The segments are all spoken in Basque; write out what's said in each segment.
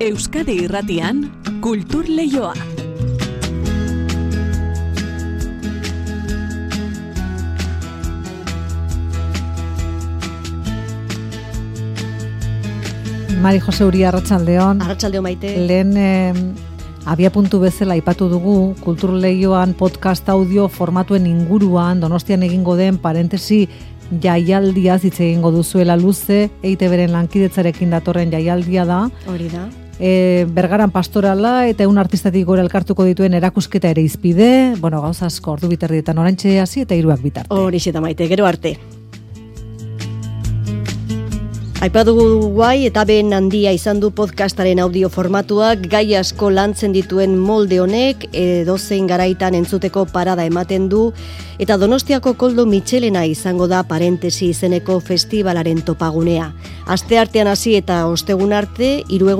Euskadi Irratian Kultur Leioa. Mari Jose Uri Arratsaldeon. Arratsaldeon maite. Lehen eh, abia puntu bezala aipatu dugu Kultur Leioan podcast audio formatuen inguruan Donostian egingo den parentesi jaialdia hitz egingo duzuela luze EITBren lankidetzarekin datorren jaialdia da. Hori da. E, bergaran pastorala eta un artistatik gora elkartuko dituen erakusketa ere izpide, bueno, gauza asko ordu biterdietan orantxe hasi eta hiruak bitarte. Hori da maite, gero arte. Aipatugu guai eta ben handia izan du podcastaren audio formatuak. Gai asko lantzen dituen molde honek edozein garaitan entzuteko parada ematen du. Eta Donostiako koldo Michelena izango da parentesi izeneko festivalaren topagunea. Aste artean hasi eta ostegun arte hiru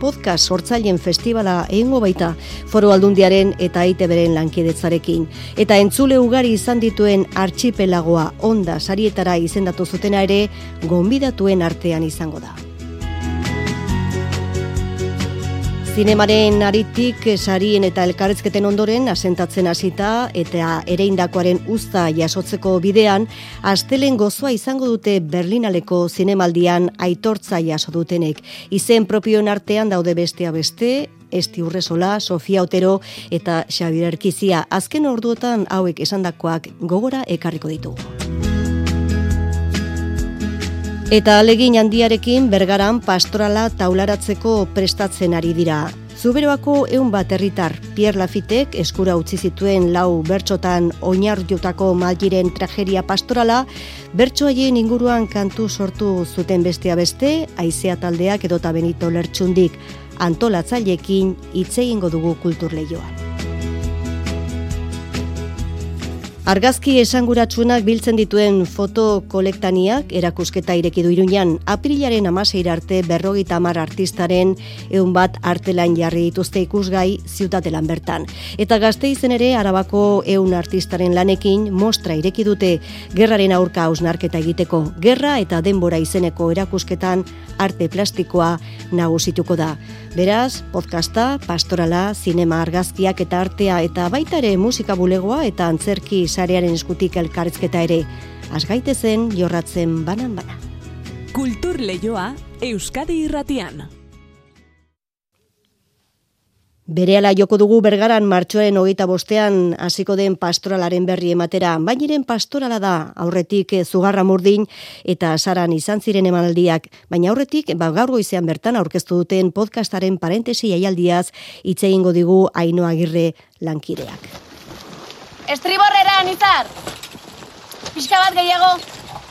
podcast sortzaileen festivala egingo baita Foro Aldundiaren eta ITBren lankidetzarekin eta entzule ugari izan dituen archipelagoa onda sarietara izendatu zutena ere gonbidatuen arte izango da. Zinemaren aritik sarien eta elkarrezketen ondoren asentatzen hasita eta ereindakoaren usta jasotzeko bidean astelen gozoa izango dute Berlinaleko zinemaldian aitortza jaso dutenek. Izen propioen artean daude bestea beste, Esti Urresola, Sofia Otero eta Xabier Erkizia azken orduotan hauek esandakoak gogora ekarriko ditugu. Eta alegin handiarekin bergaran pastorala taularatzeko prestatzen ari dira. Zuberoako eun bat herritar Pierre Lafitek eskura utzi zituen lau bertxotan oinar jotako malgiren trageria pastorala, bertso haien inguruan kantu sortu zuten bestea beste, aizea taldeak edota benito lertxundik antolatzailekin hitz egingo dugu kulturleioan. Argazki esanguratsunak biltzen dituen foto kolektaniak erakusketa ireki du iruñan aprilaren amaseir arte berrogita amar artistaren eun bat artelan jarri dituzte ikusgai ziutatelan bertan. Eta gazte izen ere arabako eun artistaren lanekin mostra ireki dute gerraren aurka hausnarketa egiteko. Gerra eta denbora izeneko erakusketan arte plastikoa nagusituko da. Beraz, podcasta, pastorala, zinema argazkiak eta artea eta baita ere musika bulegoa eta antzerki sarearen eskutik elkarrizketa ere. Azgaite zen jorratzen banan-bana. Kultur Leioa, Euskadi Irratian. Berehala joko dugu bergaran martxoaren hogeita bostean hasiko den pastoralaren berri ematera. Bainiren pastorala da aurretik zugarra murdin eta saran izan ziren emanaldiak. Baina aurretik ba, gaur goizean bertan aurkeztu duten podcastaren parentesi aialdiaz hitz egingo digu aino agirre lankideak. Estriborrera, nizar! Pixka bat gehiago,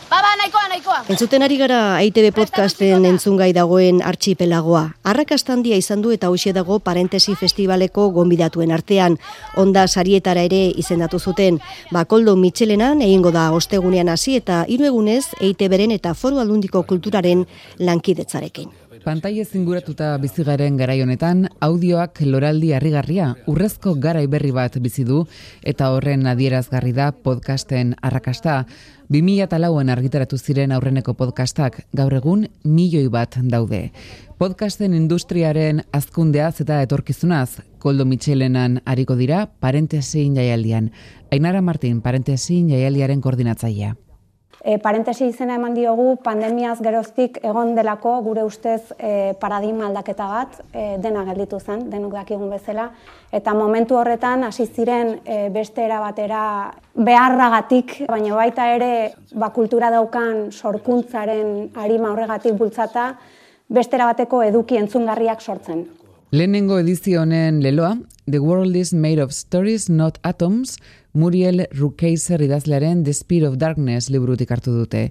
Baba, nahikoa, nahikoa. Entzuten ari gara ITB podcasten entzungai dagoen archipelagoa. Arrakastandia izan du eta hoxe dago parentesi festivaleko gonbidatuen artean. Onda sarietara ere izendatu zuten. Bakoldo Michelenan egingo da ostegunean hasi eta hiru egunez EITBren eta Foru Aldundiko Kulturaren lankidetzarekin. Pantaile zinguratuta bizi garen garai honetan, audioak loraldi harrigarria, urrezko garai berri bat bizi du eta horren adierazgarri da podcasten arrakasta. 2004an argitaratu ziren aurreneko podcastak, gaur egun milioi bat daude. Podcasten industriaren azkundeaz eta etorkizunaz, Koldo Michelenan hariko dira, parentesin jaialdian. Ainara Martin, parentesin jaialdiaren koordinatzailea. E, parentesi izena eman diogu pandemiaz geroztik egon delako gure ustez e, paradigma aldaketa bat e, dena gelditu zen, denok dakigun bezala. Eta momentu horretan hasi ziren e, beste era batera beharragatik, baina baita ere ba, kultura daukan sorkuntzaren arima horregatik bultzata, bestera bateko eduki entzungarriak sortzen. Lehenengo edizio honen leloa, The World is Made of Stories, Not Atoms, Muriel Rukeiser idazlearen The Speed of Darkness liburutik hartu dute.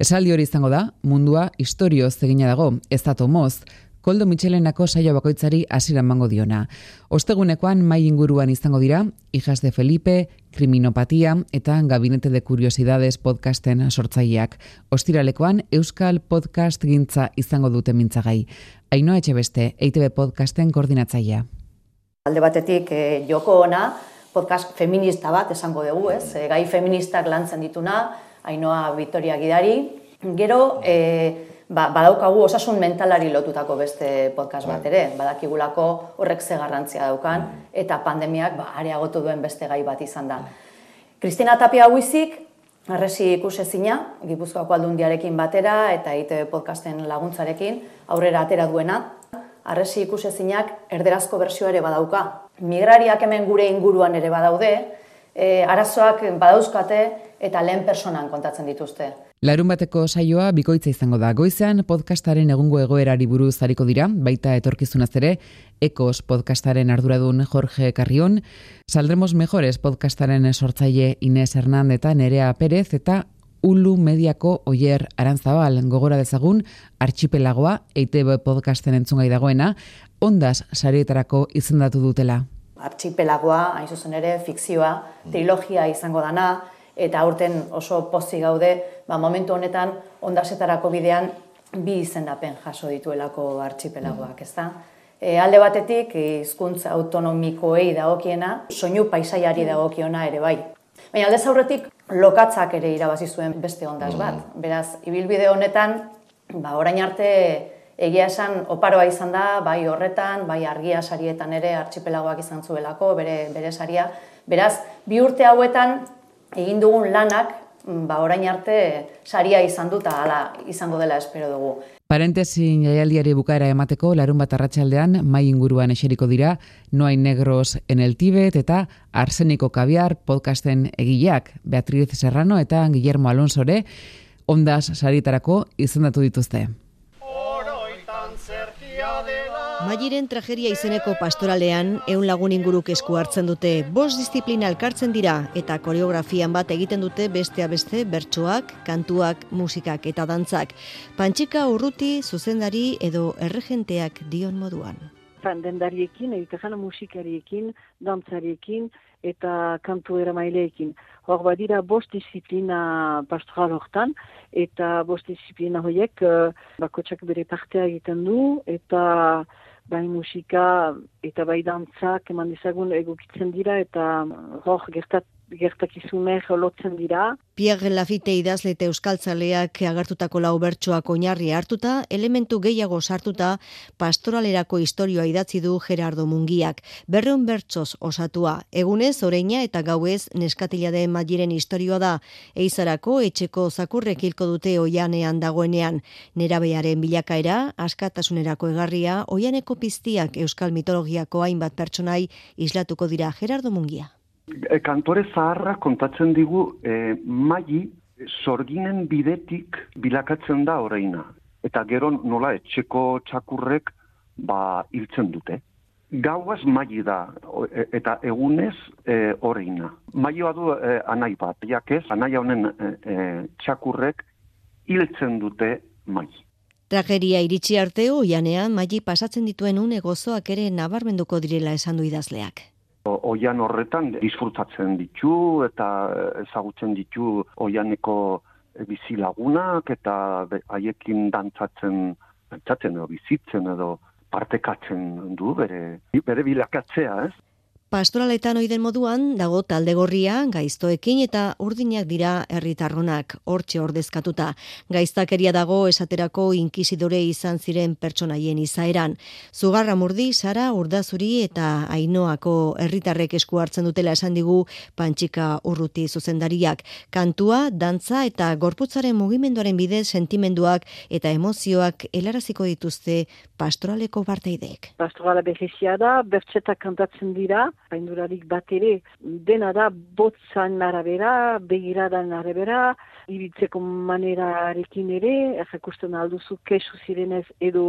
Esaldi hori izango da, mundua historioz egina dago, ez atomoz, Koldo Michelenako saio bakoitzari hasiran mango diona. Ostegunekoan mai inguruan izango dira, Hijas de Felipe, Kriminopatia eta Gabinete de Curiosidades podcasten sortzaileak. Ostiralekoan Euskal Podcast gintza izango dute mintzagai. Ainoa etxe beste, EITB podcasten koordinatzailea. Alde batetik, eh, joko ona, podcast feminista bat esango dugu, ez? gai feministak lantzen dituna, Ainoa Victoria Gidari. Gero, e, ba, badaukagu osasun mentalari lotutako beste podcast bat ere, badakigulako horrek ze garrantzia daukan, eta pandemiak ba, areagotu duen beste gai bat izan da. Kristina Tapia huizik, arresi ikusezina, Gipuzkoako aldundiarekin batera, eta ITV podcasten laguntzarekin, aurrera atera duena, arresi ikusezinak erderazko bersioa ere badauka. Migrariak hemen gure inguruan ere badaude, e, arazoak badauzkate eta lehen personan kontatzen dituzte. Larun bateko saioa bikoitza izango da. Goizean podcastaren egungo egoerari buruz hariko dira, baita etorkizunaz ere, Ekos podcastaren arduradun Jorge Carrion, Saldremos Mejores podcastaren sortzaile Inés Hernandez eta Nerea Pérez eta Ulu Mediako Oier Arantzabal gogora dezagun archipelagoa EITB podcasten entzungai dagoena, ondas sarietarako izendatu dutela. Archipelagoa, hain zuzen ere, fikzioa, trilogia izango dana, eta aurten oso pozi gaude, ba, momentu honetan ondasetarako bidean bi izendapen jaso dituelako archipelagoak, ez da? E, alde batetik, hizkuntza autonomikoei dagokiena, soinu paisaiari dagokiona ere bai. Baina alde zaurretik, lokatzak ere irabazi zuen beste ondaz bat. Mm. Beraz, ibilbide honetan, ba, orain arte egia esan oparoa izan da, bai horretan, bai argia sarietan ere archipelagoak izan zuelako, bere, bere saria. Beraz, bi urte hauetan egin dugun lanak, ba, orain arte saria izan dut, hala izango dela espero dugu. Parentesin jaialdiari bukaera emateko larun bat arratsaldean mai inguruan eseriko dira Noai Negros en el Tibet eta Arseniko Kaviar podcasten egileak Beatriz Serrano eta Guillermo Alonsore ondas saritarako izendatu dituzte. Mairen trageria izeneko pastoralean, eun lagun inguruk esku hartzen dute, bos disiplina elkartzen dira eta koreografian bat egiten dute bestea beste bertsoak, kantuak, musikak eta dantzak. Pantxika urruti, zuzendari edo erregenteak dion moduan. Dendariekin, egiten musikariekin, dantzariekin eta kantu eramaileekin. Hor badira bost disiplina pastoral hortan, eta bost disiplina horiek uh, bakotsak bere partea egiten du, eta bai musika eta bai dantzak eman dizagun egokitzen dira eta hor gertat, gertakizune lotzen dira. Pierre Lafite idazle eta euskaltzaleak agartutako lau bertsoak oinarri hartuta, elementu gehiago sartuta, pastoralerako historioa idatzi du Gerardo Mungiak. Berreun bertsoz osatua, egunez, oreina eta gauez neskatila den magiren historioa da, eizarako etxeko zakurrek hilko dute oianean dagoenean. Nerabearen bilakaera, askatasunerako egarria, oianeko piztiak euskal mitologiako hainbat pertsonai islatuko dira Gerardo Mungia. E, kantore zaharra kontatzen digu e, maili sorginen bidetik bilakatzen da oraina. Eta gero nola etxeko txakurrek ba hiltzen dute. Gauaz maili da e, eta egunez e, oraina. Maioa du e, anai bat, jakez, anai honen e, e, txakurrek hiltzen dute maili. Trageria iritsi arte oianean maili pasatzen dituen une gozoak ere nabarmenduko direla esan du idazleak oian horretan disfrutatzen ditu eta ezagutzen ditu oianeko bizilagunak eta haiekin dantzatzen dantzatzen edo bizitzen edo partekatzen du bere bere bilakatzea, ez? Pastoraletan oiden moduan, dago talde gorria, gaiztoekin eta urdinak dira herritarronak, hortxe ordezkatuta. Gaiztakeria dago esaterako inkizidore izan ziren pertsonaien izaeran. Zugarra murdi, Sara, Urdazuri eta Ainoako herritarrek esku hartzen dutela esan digu pantxika urruti zuzendariak. Kantua, dantza eta gorputzaren mugimenduaren bidez sentimenduak eta emozioak helaraziko dituzte pastoraleko barteideek. Pastorala behizia da, bertxetak kantatzen dira, paindurarik bat ere, dena da botzan arabera, begiradan arabera, ibiltzeko manerarekin ere, errakusten alduzu kesu zirenez edo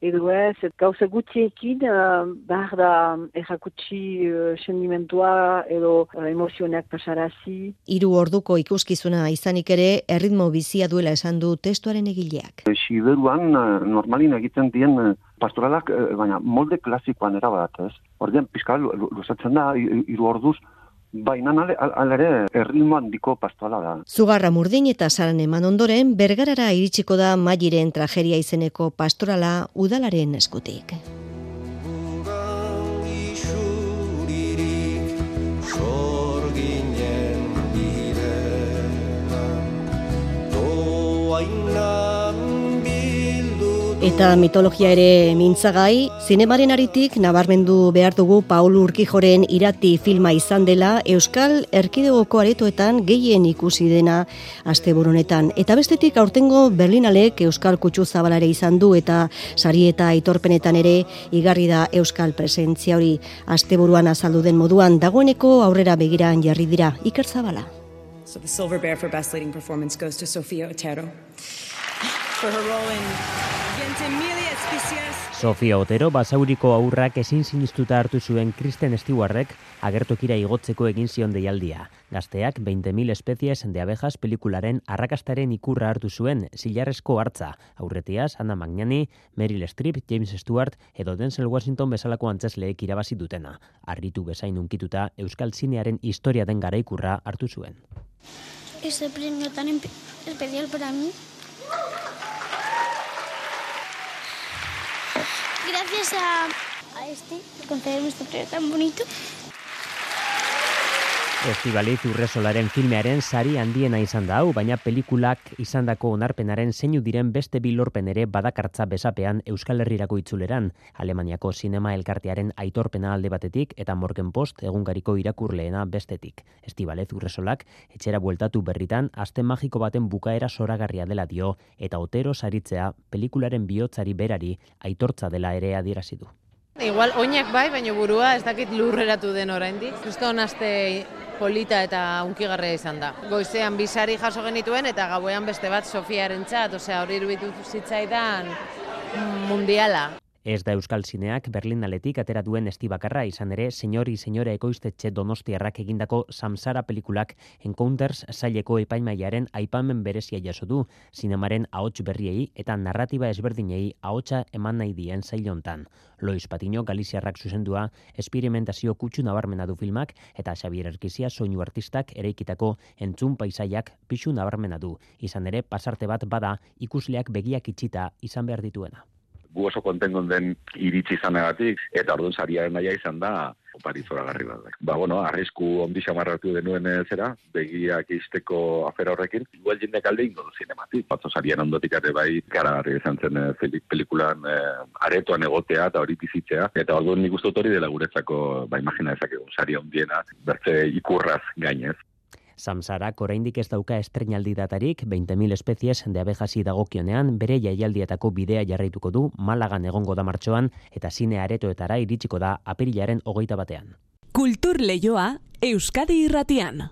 edo ez, et gauza gutxiekin, uh, behar da errakutsi uh, sendimentua edo uh, emozioneak pasarazi. Hiru orduko ikuskizuna izanik ere, erritmo bizia duela esan du testuaren egileak. Siberuan, normalin egiten dien pastoralak, baina molde klasikoan erabat, ez? Ordean, pizka, luzatzen da, hiru orduz, Baina alere erritmo handiko pastoala da. Zugarra murdin eta saran eman ondoren, bergarara iritsiko da mairen trageria izeneko pastorala udalaren eskutik. Eta mitologia ere mintzagai, zinemaren aritik nabarmendu behar dugu Paul Urkijoren irati filma izan dela Euskal Erkidegoko aretoetan gehien ikusi dena asteburunetan. Eta bestetik aurtengo Berlinalek Euskal Kutsu Zabalare izan du eta sari eta aitorpenetan ere igarri da Euskal presentzia hori asteburuan azaldu den moduan dagoeneko aurrera begiran jarri dira Iker Zabala. So the Silver Bear for Best Leading Performance goes to Sofia Otero for her role in Sofia Otero basauriko aurrak ezin sinistuta hartu zuen Kristen Stewartek agertokira igotzeko egin zion deialdia. Gazteak 20.000 espezies de abejas pelikularen arrakastaren ikurra hartu zuen zilarrezko hartza. Aurretiaz, Anna Magnani, Meryl Streep, James Stewart edo Denzel Washington bezalako antzesleek irabazi dutena. Arritu bezain unkituta Euskal Zinearen historia den garaikurra hartu zuen. Ese premio tan especial para mí gracias a, a este concederme este premio tan bonito. Estibaliz Urresolaren filmearen sari handiena izan da hau, baina pelikulak izandako onarpenaren zeinu diren beste bilorpen ere badakartza besapean Euskal Herrirako itzuleran, Alemaniako sinema elkartearen aitorpena alde batetik eta Morgen Post egungariko irakurleena bestetik. Estibalez Urresolak etxera bueltatu berritan aste magiko baten bukaera soragarria dela dio eta otero saritzea pelikularen bihotzari berari aitortza dela ere adierazi du. Igual oinak bai, baina burua ez dakit lurreratu den oraindik. Justo aste polita eta unkigarria izan da. Goizean bisari jaso genituen eta gauean beste bat Sofiaren txat, osea hori irubitu zitzaidan mundiala. Ez da Euskal Zineak Berlin aletik atera duen estibakarra izan ere, senyori senyore ekoiztetxe donostiarrak egindako samsara pelikulak Encounters saileko epaimaiaren aipamen berezia jaso du, zinemaren ahots berriei eta narratiba ezberdinei ahotsa eman nahi dien sailontan. Lois Patino Galiziarrak zuzendua, esperimentazio kutsu nabarmena du filmak eta Xavier Erkizia soinu artistak ereikitako entzun paisaiak pixu nabarmena du. Izan ere, pasarte bat bada ikusleak begiak itxita izan behar dituena gu oso kontengon den iritsi izanagatik, eta orduan sariaren naia izan da, opari zora bat. Ba, bueno, arrisku ondi xamarratu denuen eh, zera, begiak izteko afera horrekin, igual jendek alde ingo du zinematik. Batzo sarien ondotik ere bai, gara garri izan zen e, pelikulan e, aretoan egotea eta hori bizitzea. Eta orduan nik uste hori dela guretzako, ba, imagina ezakegu, saria ondiena, bertze ikurraz gainez. Samsarak oraindik ez dauka estrenaldi datarik 20.000 espezies de abejasi dagokionean bere jaialdietako bidea jarraituko du Malagan egongo da martxoan eta zine aretoetara iritsiko da apirilaren hogeita batean. Kultur Leioa Euskadi Irratian.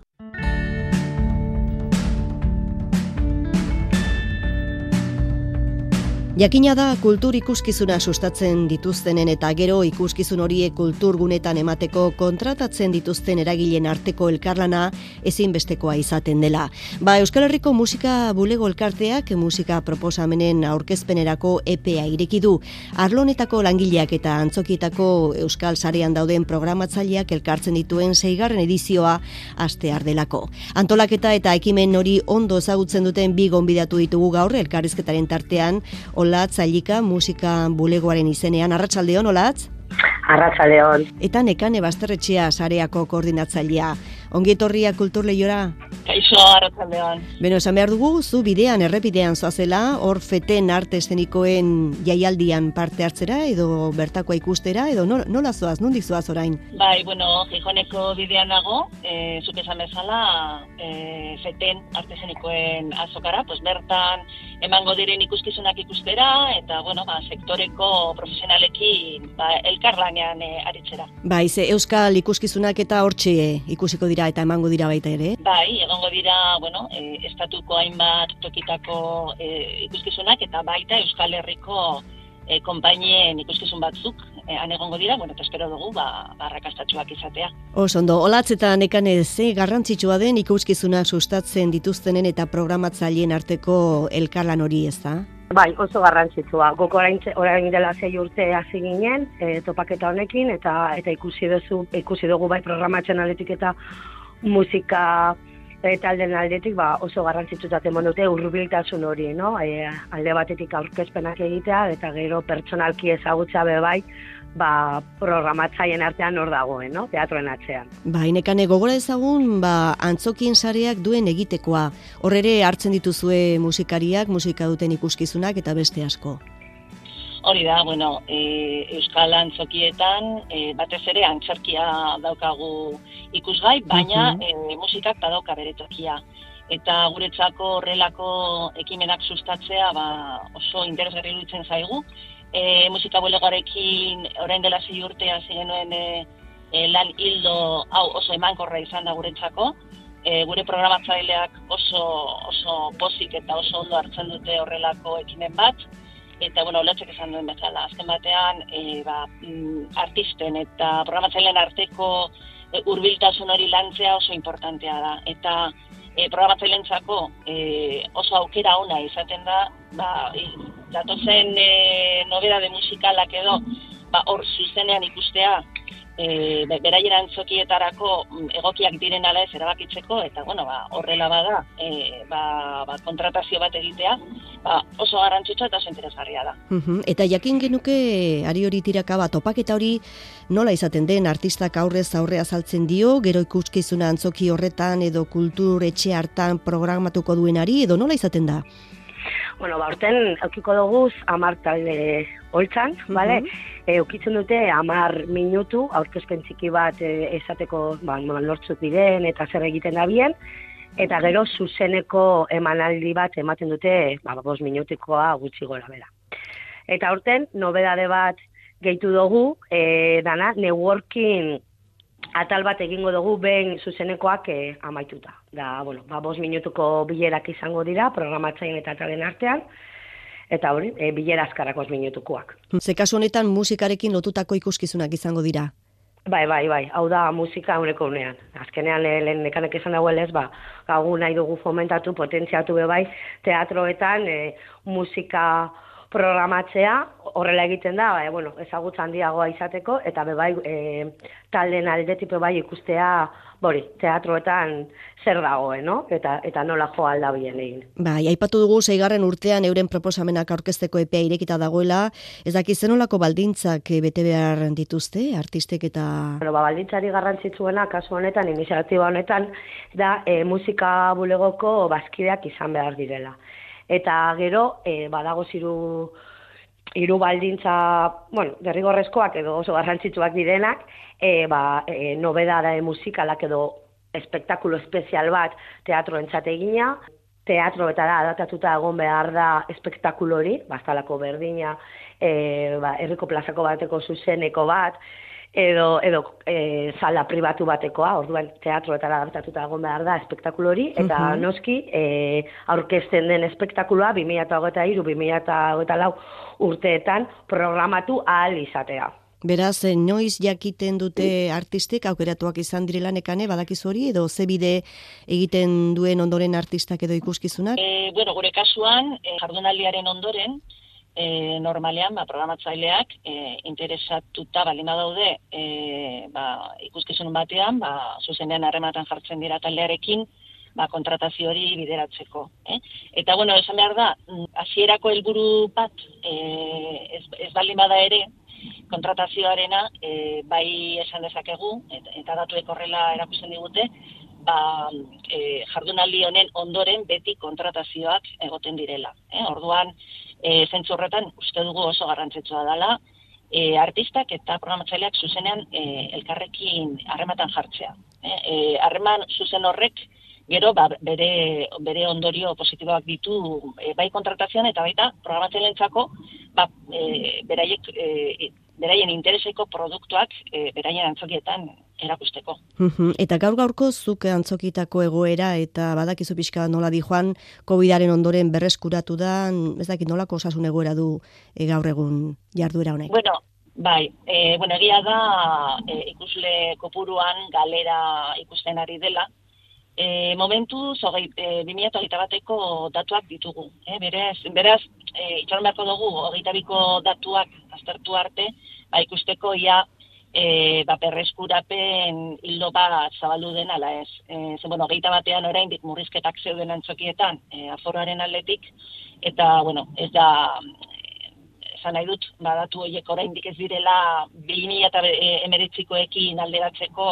Jakina da kultur ikuskizuna sustatzen dituztenen eta gero ikuskizun horiek kulturgunetan emateko kontratatzen dituzten eragileen arteko elkarlana ezinbestekoa izaten dela. Ba, Euskal Herriko musika bulego elkarteak musika proposamenen aurkezpenerako EPA ireki du. Arlonetako langileak eta antzokietako Euskal Sarean dauden programatzaileak elkartzen dituen zeigarren edizioa aste ardelako. Antolaketa eta ekimen hori ondo ezagutzen duten bi gonbidatu ditugu gaur elkarrizketaren tartean, Olatz Ailika musika bulegoaren izenean. Arratsaldeon Olatz. Arratsaldeon. Eta nekane basterretxea sareako koordinatzailea. Ongi etorria kultur lehiora? Kaixo, arratzaldean. Beno, esan behar dugu, zu bidean, errepidean zoazela, hor feten arte eszenikoen jaialdian parte hartzera, edo bertakoa ikustera, edo nola zoaz, nondik zoaz orain? Bai, bueno, jijoneko bidean nago, e, zuk esan bezala, e, feten arte eszenikoen azokara, pues bertan emango diren ikuskizunak ikustera, eta, bueno, ba, sektoreko profesionalekin ba, elkarlanean e, aritzera. Bai, ze euskal ikuskizunak eta hortxe ikusiko dira eta emango dira baita ere? Bai, egongo dira, bueno, e, estatuko hainbat tokitako e, ikuskizunak eta baita Euskal Herriko e, konpainien ikuskizun batzuk e, han egongo dira, bueno, eta espero dugu, ba, barrakastatxuak izatea. Osondo, olatz eta nekan ez, garrantzitsua den ikuskizuna sustatzen dituztenen eta programatzaileen arteko elkarlan hori ez da? Bai, oso garrantzitsua. Gok orain, orain dela zei urte hasi ginen, e, topaketa honekin, eta eta ikusi duzu, ikusi dugu bai programatzen aldetik eta musika e, talden aldetik ba, oso garrantzitsutat emon dute urbiltasun hori, no? E, alde batetik aurkezpenak egitea, eta gero pertsonalki ezagutza be bai, ba, programatzaien artean hor dagoen, no? teatroen atzean. Ba, inekane gogora ezagun, ba, antzokin sareak duen egitekoa. Hor ere hartzen dituzue musikariak, musika duten ikuskizunak eta beste asko. Hori da, bueno, e, Euskal Antzokietan e, batez ere antzerkia daukagu ikusgai, baina e, musikak badauka bere tokia. Eta guretzako horrelako ekimenak sustatzea ba, oso interesgarri iruditzen zaigu. E, musika bulegoarekin orain dela zei urtea zirenuen e, e, lan hildo hau oso emankorra izan da guretzako. E, gure programatzaileak oso, oso pozik eta oso ondo hartzen dute horrelako ekimen bat eta bueno, olatzek esan duen bezala, azken batean, e, ba, mm, artisten eta programatzailean arteko e, urbiltasun hori lantzea oso importantea da. Eta e, programatzaileentzako e, oso aukera ona izaten da, ba, e, datozen e, nobeda de musikalak edo, ba, hor zuzenean ikustea, e, beraien antzokietarako mm, egokiak diren ala ez erabakitzeko, eta bueno, ba, horrela bada, e, ba, ba, kontratazio bat egitea, ba, oso garrantzutsa eta oso interesgarria da. Eta jakin genuke, ari hori tiraka bat, topaketa hori nola izaten den artistak aurrez aurre azaltzen dio, gero ikuskizuna antzoki horretan edo kultur etxe hartan programatuko duenari, edo nola izaten da? Bueno, ba, orten, aukiko dugu amar talde holtzan, bale? Eukitzen dute amar minutu, aurkezpen txiki bat e, esateko ba, lortzuk diren eta zer egiten da bien, eta gero zuzeneko emanaldi bat ematen dute ba, bos minutikoa gutxi gora bera. Eta aurten, nobedade bat gehitu dugu, e, dana, networking atal bat egingo dugu behin zuzenekoak e, amaituta. Da, bueno, ba, bos minutuko bilerak izango dira, programatzain eta atalen artean, eta hori, e, bilera azkarakos minutukoak. Ze kasu honetan musikarekin lotutako ikuskizunak izango dira? Bai, bai, bai, hau da musika uneko unean. Azkenean, eh, lehen nekanek esan dagoen ez, ba, gagu nahi dugu fomentatu, potentziatu be bai, teatroetan e, musika programatzea, horrela egiten da, bai, bueno, ezagutza handiagoa izateko, eta be bai, e, talden aldetik bai ikustea, bori, teatroetan zer dagoen, no? Eta, eta nola jo alda bien egin. Bai, aipatu dugu zeigarren urtean euren proposamenak aurkezteko epea irekita dagoela, ez daki zenolako baldintzak eh, bete behar dituzte, artistek eta... Bueno, ba, baldintzari garrantzitsuena, kasu honetan, iniziatiba honetan, da e, musika bulegoko bazkideak izan behar direla eta gero e, badago ziru hiru baldintza, bueno, derrigorrezkoak edo oso garrantzitsuak direnak, e, ba, e, nobedada e, musikalak edo espektakulo espezial bat teatro egina, teatro eta da adatatuta egon behar da espektakulo hori, bastalako berdina, e, ba, erriko plazako bateko zuzeneko bat, edo, edo e, sala pribatu batekoa, orduan teatroetara hartatuta egon behar da espektakulu hori, eta uh noski e, aurkezten den espektakuloa 2023 2024 urteetan programatu ahal izatea. Beraz, eh, noiz jakiten dute artistek aukeratuak izan direla nekane, badakizu hori, edo ze bide egiten duen ondoren artistak edo ikuskizunak? E, bueno, gure kasuan, e, jardunaldiaren ondoren, e, normalean ba, programatzaileak e, interesatuta balima daude e, ba, ikuskizun batean, ba, zuzenean harrematan jartzen dira taldearekin, ba, kontratazio hori bideratzeko. Eh? Eta, bueno, esan behar da, hasierako helburu bat e, ez, ez balima da ere, kontratazioarena e, bai esan dezakegu, eta, eta datuek horrela erakusten digute, ba, e, jardunaldi honen ondoren beti kontratazioak egoten direla. Eh? Orduan, e, zentzu horretan uste dugu oso garrantzitsua dela e, artistak eta programatzaileak zuzenean e, elkarrekin harrematan jartzea. E, e, harreman zuzen horrek gero ba, bere, bere ondorio positiboak ditu e, bai kontratazioan eta baita programatzaileentzako ba, e, beraiek e, beraien intereseko produktuak e, beraien antzokietan erakusteko. Eta gaur gaurko zuk antzokitako egoera eta badakizu pixka nola di joan COVIDaren ondoren berreskuratu da, ez dakit nolako osasun egoera du e, gaur egun jarduera honek? Bueno, bai, e, bueno, egia da e, ikusle kopuruan galera ikusten ari dela, E, momentu, zogei, e, 2008 bateko datuak ditugu. E, beraz, beraz e, itxaron beharko dugu, hogeita biko datuak aztertu arte, ba, ikusteko ia e, ba, perreskurapen hildo bat zabaldu den, ala ez. E, ze, bueno, hogeita batean oraindik murrizketak zeuden antzokietan, e, aforoaren aldetik, eta, bueno, ez da, esan nahi dut, badatu horiek oraindik ez direla 2000 eta emeretzikoekin alderatzeko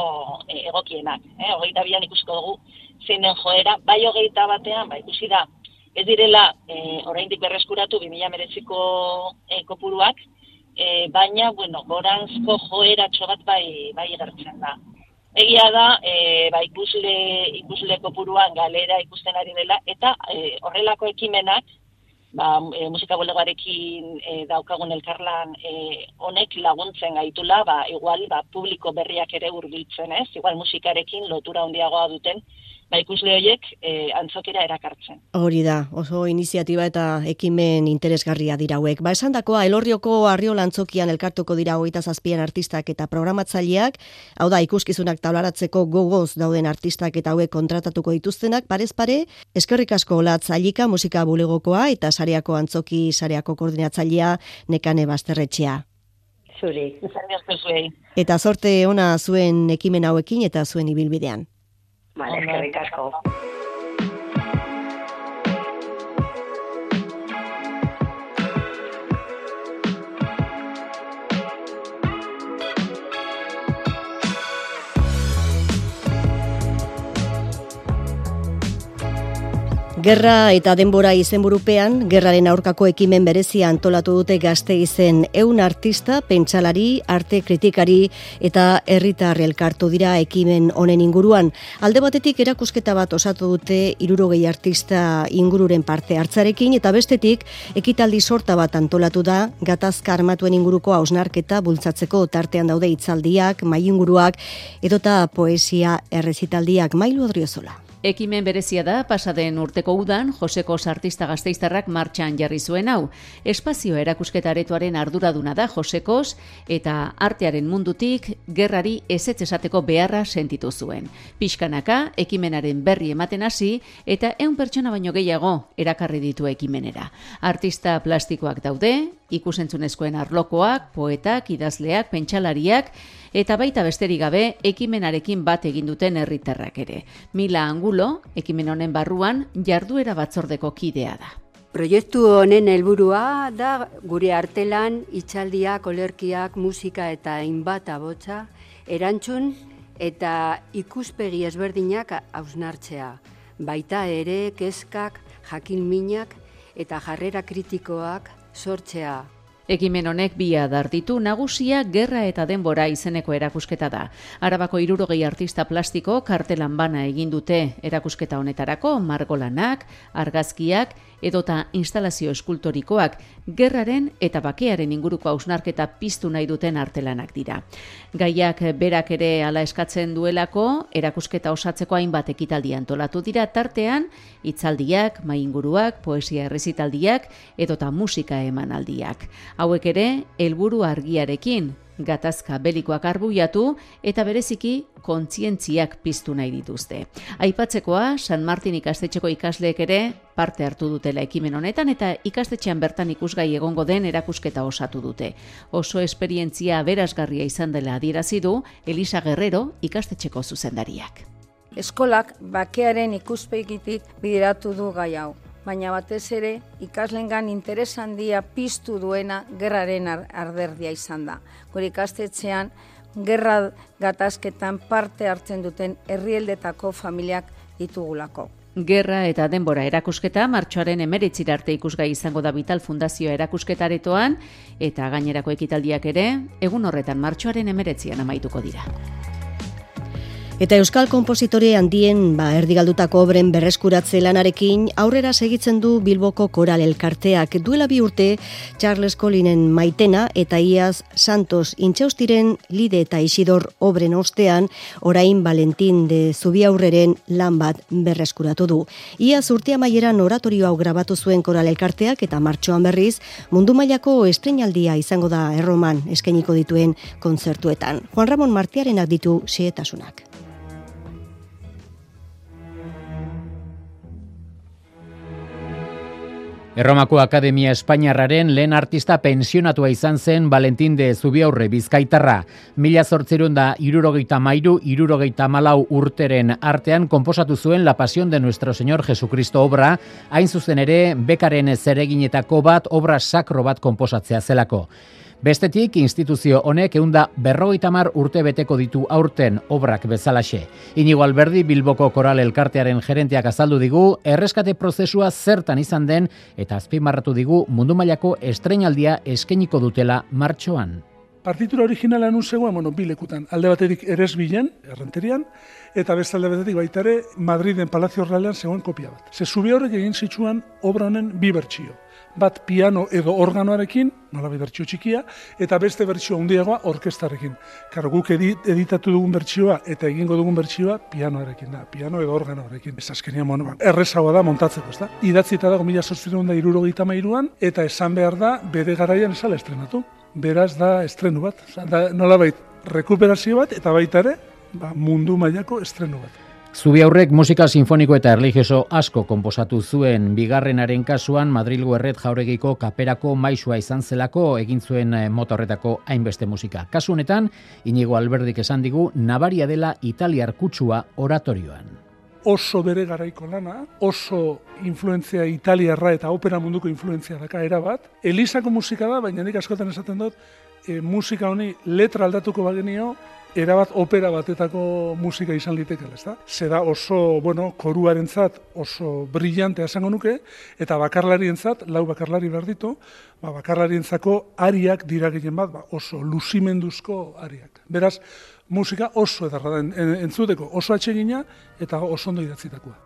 e, egokienak. Eh? Hogeita bian ikusko dugu zein den joera, bai hogeita batean, bai ikusi da, ez direla e, oraindik berreskuratu 2019ko e, kopuruak, e, baina, bueno, goranzko joeratxo bat bai, bai gertzen da. Egia da, e, ba, ikusle, ikusle kopuruan galera ikusten ari dela, eta e, horrelako ekimenak, ba, e, musika bolegarekin e, daukagun elkarlan e, honek laguntzen gaitula, ba, igual ba, publiko berriak ere hurbiltzen ez, igual musikarekin lotura handiagoa duten, ba, ikusle horiek e, antzokera erakartzen. Hori da, oso iniziatiba eta ekimen interesgarria dira hauek. Ba, esan dakoa, elorrioko arriola antzokian elkartuko dira hogeita zazpien artistak eta programatzaileak, hau da, ikuskizunak taularatzeko gogoz dauden artistak eta hauek kontratatuko dituztenak, parez pare, eskerrik asko latz ailika musika bulegokoa eta sareako antzoki sareako koordinatzailea nekane basterretxea. Zuri, Eta sorte ona zuen ekimen hauekin eta zuen ibilbidean. Vale, eskerrik asko. Gerra eta denbora izenburupean, gerraren aurkako ekimen berezia antolatu dute gazte izen eun artista, pentsalari, arte kritikari eta herritar elkartu dira ekimen honen inguruan. Alde batetik erakusketa bat osatu dute irurogei artista ingururen parte hartzarekin eta bestetik ekitaldi sorta bat antolatu da gatazka armatuen inguruko hausnarketa bultzatzeko tartean daude itzaldiak, mai inguruak edota poesia errezitaldiak mailu adriozola. Ekimen berezia da pasaden urteko udan Joseko artista gazteiztarrak martxan jarri zuen hau. Espazio erakusketa aretoaren arduraduna da Josekos eta artearen mundutik gerrari ezetz esateko beharra sentitu zuen. Piskanaka ekimenaren berri ematen hasi eta ehun pertsona baino gehiago erakarri ditu ekimenera. Artista plastikoak daude, ikusentzunezkoen arlokoak, poetak, idazleak, pentsalariak, eta baita besterik gabe ekimenarekin bat egin duten herritarrak ere. Mila Angulo, ekimen honen barruan, jarduera batzordeko kidea da. Proiektu honen helburua da gure artelan, itxaldiak, olerkiak, musika eta hainbat abotza, erantzun eta ikuspegi ezberdinak hausnartzea. Baita ere, kezkak, jakin minak eta jarrera kritikoak sortzea Ekimen honek bi adar ditu nagusia gerra eta denbora izeneko erakusketa da. Arabako irurogei artista plastiko kartelan bana egin dute erakusketa honetarako margolanak, argazkiak edota instalazio eskultorikoak gerraren eta bakearen inguruko hausnarketa piztu nahi duten artelanak dira. Gaiak berak ere ala eskatzen duelako erakusketa osatzeko hainbat ekitaldi antolatu dira tartean hitzaldiak, mai inguruak, poesia errezitaldiak edota musika emanaldiak. Hauek ere helburu argiarekin gatazka belikoak arbuiatu eta bereziki kontzientziak piztu nahi dituzte. Aipatzekoa, San Martin ikastetxeko ikasleek ere parte hartu dutela ekimen honetan eta ikastetxean bertan ikusgai egongo den erakusketa osatu dute. Oso esperientzia berazgarria izan dela adierazi du Elisa Guerrero ikastetxeko zuzendariak. Eskolak bakearen ikuspegitik bideratu du gai hau baina batez ere ikaslengan interes handia piztu duena gerraren arderdia izan da. Gure ikastetxean gerra gatazketan parte hartzen duten herrieldetako familiak ditugulako. Gerra eta denbora erakusketa martxoaren emeritzir arte ikusgai izango da Vital Fundazioa erakusketaretoan eta gainerako ekitaldiak ere egun horretan martxoaren emeretzian amaituko dira. Eta Euskal Kompositore handien ba, erdigaldutako obren berreskuratze lanarekin aurrera segitzen du Bilboko Koral Elkarteak duela bi urte Charles Collinen maitena eta Iaz Santos intxaustiren lide eta isidor obren ostean orain Valentin de Zubiaurreren lan bat berreskuratu du. Iaz urtea maieran oratorio hau grabatu zuen Koral Elkarteak eta martxoan berriz mundu mailako estrenaldia izango da erroman eskainiko dituen kontzertuetan. Juan Ramon Martiarenak ditu xeetasunak. Erromako Akademia Espainiarraren lehen artista pensionatua izan zen Valentin de Zubiaurre Bizkaitarra. Mila zortzerun da irurogeita mairu, irurogeita malau urteren artean komposatu zuen La Pasión de Nuestro Señor Jesucristo obra, hain zuzen ere bekaren zereginetako bat obra sakro bat komposatzea zelako. Bestetik, instituzio honek eunda berrogeita mar urte beteko ditu aurten obrak bezalaxe. Inigo Alberdi Bilboko Koral Elkartearen gerenteak azaldu digu, erreskate prozesua zertan izan den eta azpimarratu digu mundu mailako estreinaldia eskeniko dutela martxoan. Partitura originala nun zegoen, bueno, bilekutan. Alde baterik eres bilen, errenterian, eta beste alde batetik baitare Madriden Palazio Realean zegoen kopia bat. Ze zubi horrek egin zitsuan obra honen bi bertsio. Bat piano edo organoarekin, nola bi bertsio txikia, eta beste bertsio handiagoa orkestarekin. Karo, guk editatu dugun bertsioa eta egingo dugun bertsioa pianoarekin da, piano edo organoarekin. Ez azkenia, bueno, errezagoa da montatzeko, ez da? Idatzita dago mila sortzireun da irurogeita mairuan, eta esan behar da, bere garaian esala estrenatu beraz da estrenu bat. Da, nola bait, rekuperazio bat, eta baita ere, ba, mundu mailako estrenu bat. Zubi aurrek musika sinfoniko eta erligioso asko konposatu zuen bigarrenaren kasuan Madrilgo erret jauregiko kaperako maisua izan zelako egin zuen eh, mota horretako hainbeste musika. Kasu honetan, inigo alberdik esan digu, nabaria dela italiar kutsua oratorioan oso bere garaiko lana, oso influentzia italiarra eta opera munduko influentzia daka era bat. Elizako musika da, baina nik askotan esaten dut, e, musika honi letra aldatuko bagenio, erabat opera batetako musika izan litekela, ezta? Zeda oso, bueno, koruarentzat oso brillante esango nuke eta bakarlarientzat lau bakarlari behar ditu, ba bakarlarientzako ariak dira gehien bat, ba, oso lusimenduzko ariak. Beraz, musika oso edarra da entzuteko, oso atsegina eta oso ondo idatzitakoa.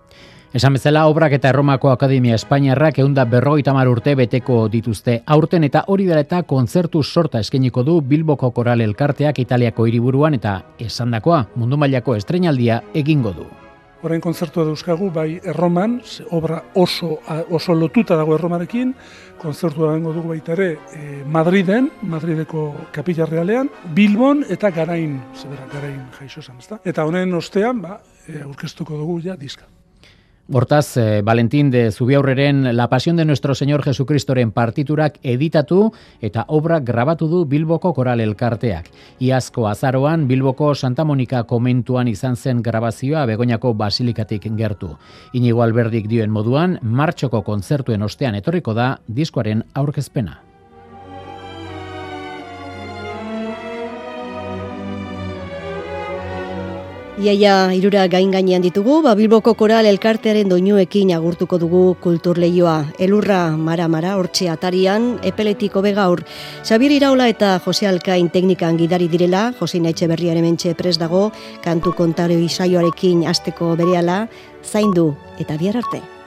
Esan bezala, obrak eta Erromako Akademia Espainiarrak eunda berroita urte beteko dituzte aurten eta hori dela eta kontzertu sorta eskeniko du Bilboko Koral Elkarteak Italiako hiriburuan eta esandakoa mundu mailako estrenaldia egingo du. Horein kontzertua dauzkagu, bai Erroman, obra oso, oso lotuta dago Erromarekin, kontzertua dago dugu baita ere e, Madriden, Madrideko kapilla realean, Bilbon eta Garain, zebera, Garain jaixo ezta? Eta honen ostean, ba, e, dugu ja diska. Hortaz, eh, Valentín de Zubiaurreren La Pasión de Nuestro Señor Jesucristoren partiturak editatu eta obra grabatu du Bilboko Koral Elkarteak. Iazko azaroan Bilboko Santa Monika komentuan izan zen grabazioa Begoñako Basilikatik gertu. Inigo Alberdik dioen moduan, martxoko kontzertuen ostean etorriko da diskoaren aurkezpena. Iaia irura gain gainean ditugu, ba, Bilboko koral elkartearen doinuekin agurtuko dugu kulturleioa. Elurra mara mara hortxe atarian, epeletiko begaur. Xabir Iraula eta Jose Alkain teknikan gidari direla, Jose Naitxe berriaren mentxe pres dago, kantu kontaro isaioarekin asteko bereala, zaindu eta bihar arte.